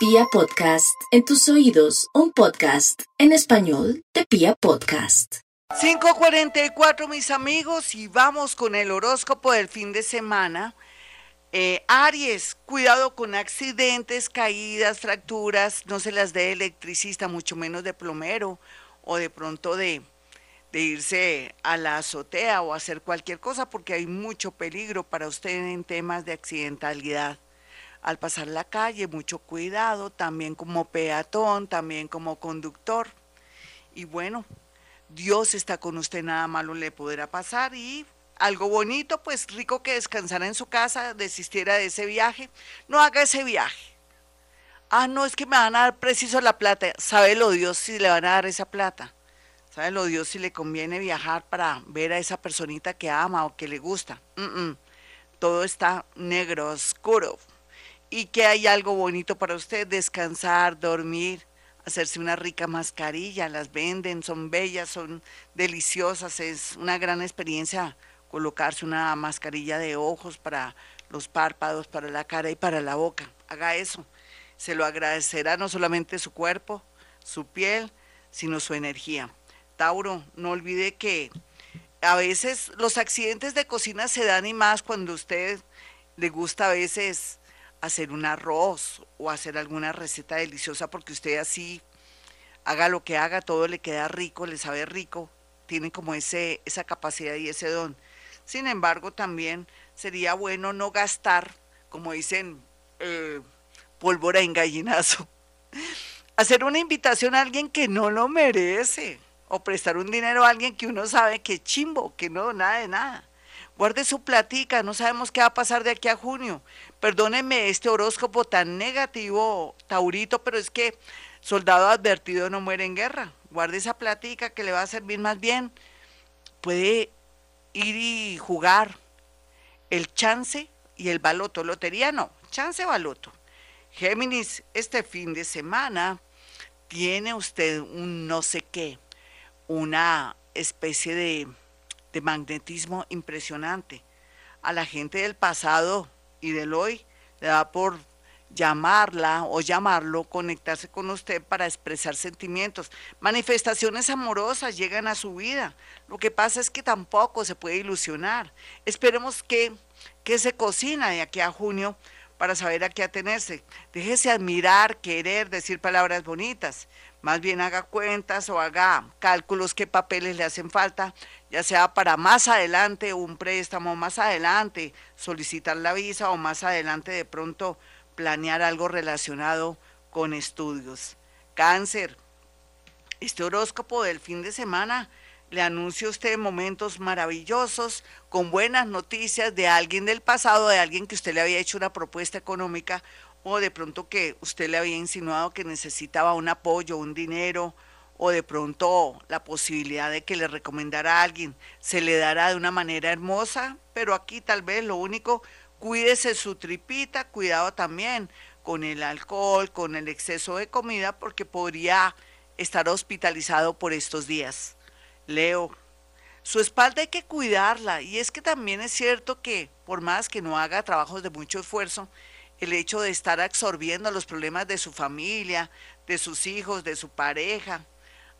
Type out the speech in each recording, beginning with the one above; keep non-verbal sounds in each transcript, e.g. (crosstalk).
Pia Podcast, en tus oídos, un podcast en español de Pia Podcast. 544 mis amigos y vamos con el horóscopo del fin de semana. Eh, Aries, cuidado con accidentes, caídas, fracturas, no se las dé electricista, mucho menos de plomero o de pronto de, de irse a la azotea o hacer cualquier cosa porque hay mucho peligro para usted en temas de accidentalidad. Al pasar la calle, mucho cuidado, también como peatón, también como conductor. Y bueno, Dios está con usted, nada malo le podrá pasar y algo bonito, pues rico que descansara en su casa, desistiera de ese viaje. No haga ese viaje. Ah, no, es que me van a dar preciso la plata. lo Dios si le van a dar esa plata. lo Dios si le conviene viajar para ver a esa personita que ama o que le gusta. Todo está negro, oscuro. Y que hay algo bonito para usted, descansar, dormir, hacerse una rica mascarilla. Las venden, son bellas, son deliciosas. Es una gran experiencia colocarse una mascarilla de ojos para los párpados, para la cara y para la boca. Haga eso. Se lo agradecerá no solamente su cuerpo, su piel, sino su energía. Tauro, no olvide que a veces los accidentes de cocina se dan y más cuando usted le gusta a veces hacer un arroz o hacer alguna receta deliciosa porque usted así haga lo que haga, todo le queda rico, le sabe rico, tiene como ese, esa capacidad y ese don. Sin embargo, también sería bueno no gastar, como dicen, eh, pólvora en gallinazo. (laughs) Hacer una invitación a alguien que no lo merece o prestar un dinero a alguien que uno sabe que chimbo, que no, nada de nada. Guarde su platica, no sabemos qué va a pasar de aquí a junio. Perdóneme este horóscopo tan negativo, Taurito, pero es que soldado advertido no muere en guerra. Guarde esa platica que le va a servir más bien. Puede ir y jugar el chance y el baloto. Lotería no, chance baloto. Géminis, este fin de semana tiene usted un no sé qué, una especie de, de magnetismo impresionante. A la gente del pasado y del hoy le da por llamarla o llamarlo, conectarse con usted para expresar sentimientos. Manifestaciones amorosas llegan a su vida. Lo que pasa es que tampoco se puede ilusionar. Esperemos que, que se cocina de aquí a junio para saber a qué atenerse. Déjese admirar, querer, decir palabras bonitas. Más bien haga cuentas o haga cálculos qué papeles le hacen falta, ya sea para más adelante un préstamo, más adelante solicitar la visa o más adelante de pronto planear algo relacionado con estudios. Cáncer, este horóscopo del fin de semana le anuncia a usted momentos maravillosos, con buenas noticias de alguien del pasado, de alguien que usted le había hecho una propuesta económica o de pronto que usted le había insinuado que necesitaba un apoyo, un dinero o de pronto la posibilidad de que le recomendara a alguien. Se le dará de una manera hermosa, pero aquí tal vez lo único cuídese su tripita, cuidado también con el alcohol, con el exceso de comida, porque podría estar hospitalizado por estos días. Leo, su espalda hay que cuidarla y es que también es cierto que por más que no haga trabajos de mucho esfuerzo, el hecho de estar absorbiendo los problemas de su familia, de sus hijos, de su pareja,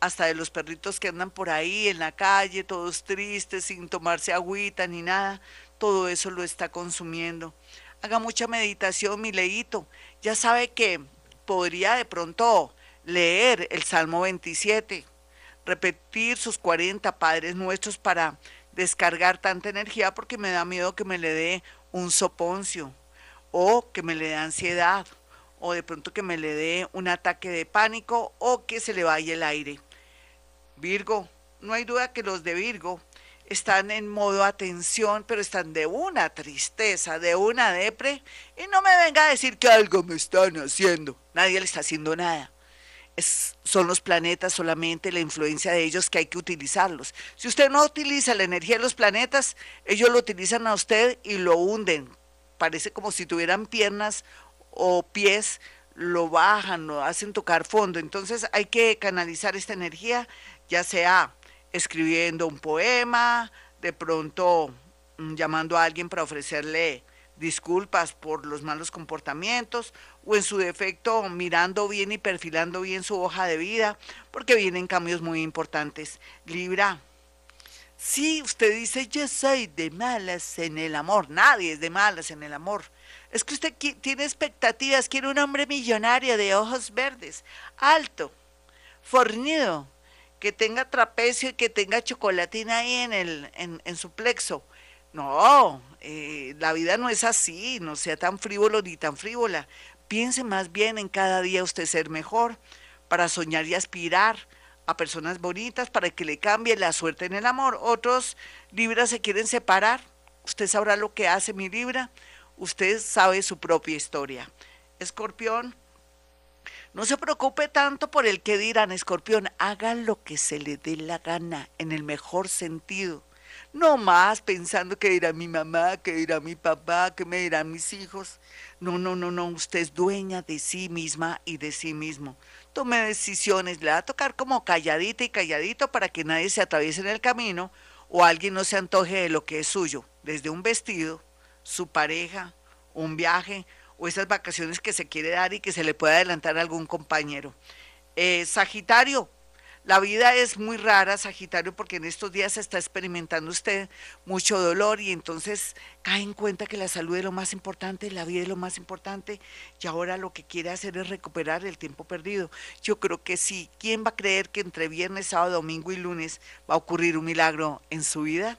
hasta de los perritos que andan por ahí en la calle, todos tristes, sin tomarse agüita ni nada, todo eso lo está consumiendo. Haga mucha meditación, mi leíto. Ya sabe que podría de pronto leer el Salmo 27, repetir sus 40 Padres Nuestros para descargar tanta energía porque me da miedo que me le dé un soponcio o que me le dé ansiedad o de pronto que me le dé un ataque de pánico o que se le vaya el aire. Virgo, no hay duda que los de Virgo están en modo atención, pero están de una tristeza, de una depre, y no me venga a decir que algo me están haciendo. Nadie le está haciendo nada. Son los planetas solamente la influencia de ellos que hay que utilizarlos. Si usted no utiliza la energía de los planetas, ellos lo utilizan a usted y lo hunden. Parece como si tuvieran piernas o pies, lo bajan, lo hacen tocar fondo. Entonces hay que canalizar esta energía, ya sea escribiendo un poema, de pronto mm, llamando a alguien para ofrecerle disculpas por los malos comportamientos o en su defecto mirando bien y perfilando bien su hoja de vida, porque vienen cambios muy importantes. Libra, si usted dice yo soy de malas en el amor, nadie es de malas en el amor. Es que usted tiene expectativas, quiere un hombre millonario de ojos verdes, alto, fornido, que tenga trapecio y que tenga chocolatina ahí en, el, en, su plexo. No, eh, la vida no es así, no sea tan frívolo ni tan frívola. Piense más bien en cada día usted ser mejor, para soñar y aspirar a personas bonitas, para que le cambie la suerte en el amor. Otros libras se quieren separar. Usted sabrá lo que hace mi libra. Usted sabe su propia historia. Escorpión, no se preocupe tanto por el que dirán, escorpión, haga lo que se le dé la gana, en el mejor sentido. No más pensando que dirá mi mamá, que dirá mi papá, que me dirán mis hijos. No, no, no, no, usted es dueña de sí misma y de sí mismo. Tome decisiones, le va a tocar como calladita y calladito para que nadie se atraviese en el camino o alguien no se antoje de lo que es suyo, desde un vestido, su pareja, un viaje o esas vacaciones que se quiere dar y que se le puede adelantar a algún compañero. Eh, Sagitario, la vida es muy rara, Sagitario, porque en estos días está experimentando usted mucho dolor y entonces cae en cuenta que la salud es lo más importante, la vida es lo más importante y ahora lo que quiere hacer es recuperar el tiempo perdido. Yo creo que sí. ¿Quién va a creer que entre viernes, sábado, domingo y lunes va a ocurrir un milagro en su vida?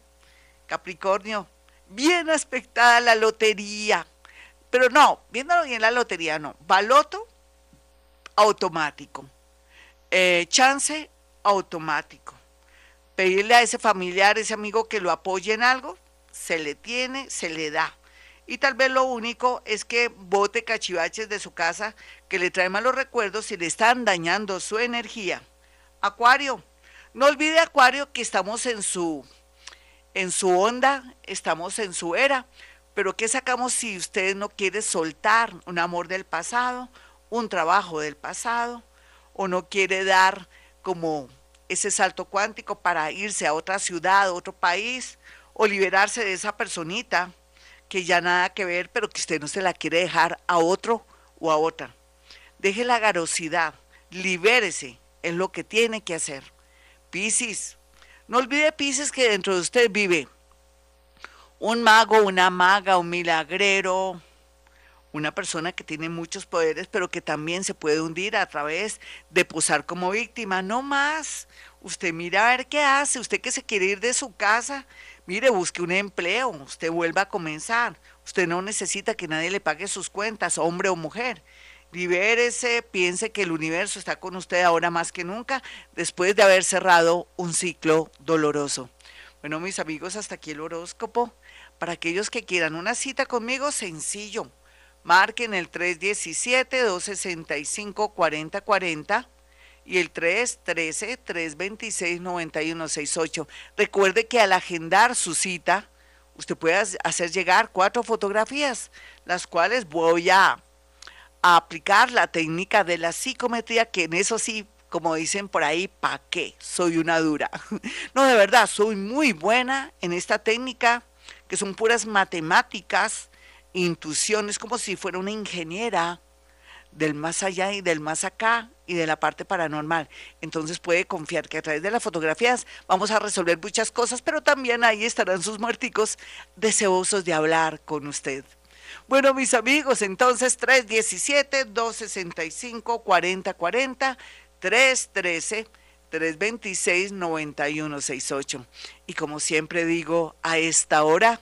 Capricornio, bien aspectada la lotería. Pero no, viéndolo bien la lotería, no. Baloto automático. Eh, chance automático. Pedirle a ese familiar, ese amigo que lo apoye en algo, se le tiene, se le da. Y tal vez lo único es que bote cachivaches de su casa que le trae malos recuerdos y le están dañando su energía. Acuario, no olvide Acuario que estamos en su en su onda, estamos en su era. Pero ¿qué sacamos si usted no quiere soltar un amor del pasado, un trabajo del pasado, o no quiere dar como ese salto cuántico para irse a otra ciudad, otro país, o liberarse de esa personita que ya nada que ver, pero que usted no se la quiere dejar a otro o a otra? Deje la garosidad, libérese, es lo que tiene que hacer. Piscis, no olvide, Pisces, que dentro de usted vive un mago, una maga, un milagrero, una persona que tiene muchos poderes, pero que también se puede hundir a través de posar como víctima. No más. Usted mira a ver qué hace. Usted que se quiere ir de su casa, mire, busque un empleo. Usted vuelva a comenzar. Usted no necesita que nadie le pague sus cuentas, hombre o mujer libérese, piense que el universo está con usted ahora más que nunca, después de haber cerrado un ciclo doloroso. Bueno, mis amigos, hasta aquí el horóscopo. Para aquellos que quieran una cita conmigo, sencillo. Marquen el 317-265-4040 y el 313-326-9168. Recuerde que al agendar su cita, usted puede hacer llegar cuatro fotografías, las cuales voy a a aplicar la técnica de la psicometría, que en eso sí, como dicen por ahí, ¿pa' qué? Soy una dura. (laughs) No, de verdad, soy muy buena en esta técnica, que son puras matemáticas, intuiciones, como si fuera una ingeniera del más allá y del más acá y de la parte paranormal. Entonces puede confiar que a través de las fotografías vamos a resolver muchas cosas, pero también ahí estarán sus muerticos deseosos de hablar con usted. Bueno, mis amigos, entonces 317-265-4040, 313-326-9168. Y como siempre digo, a esta hora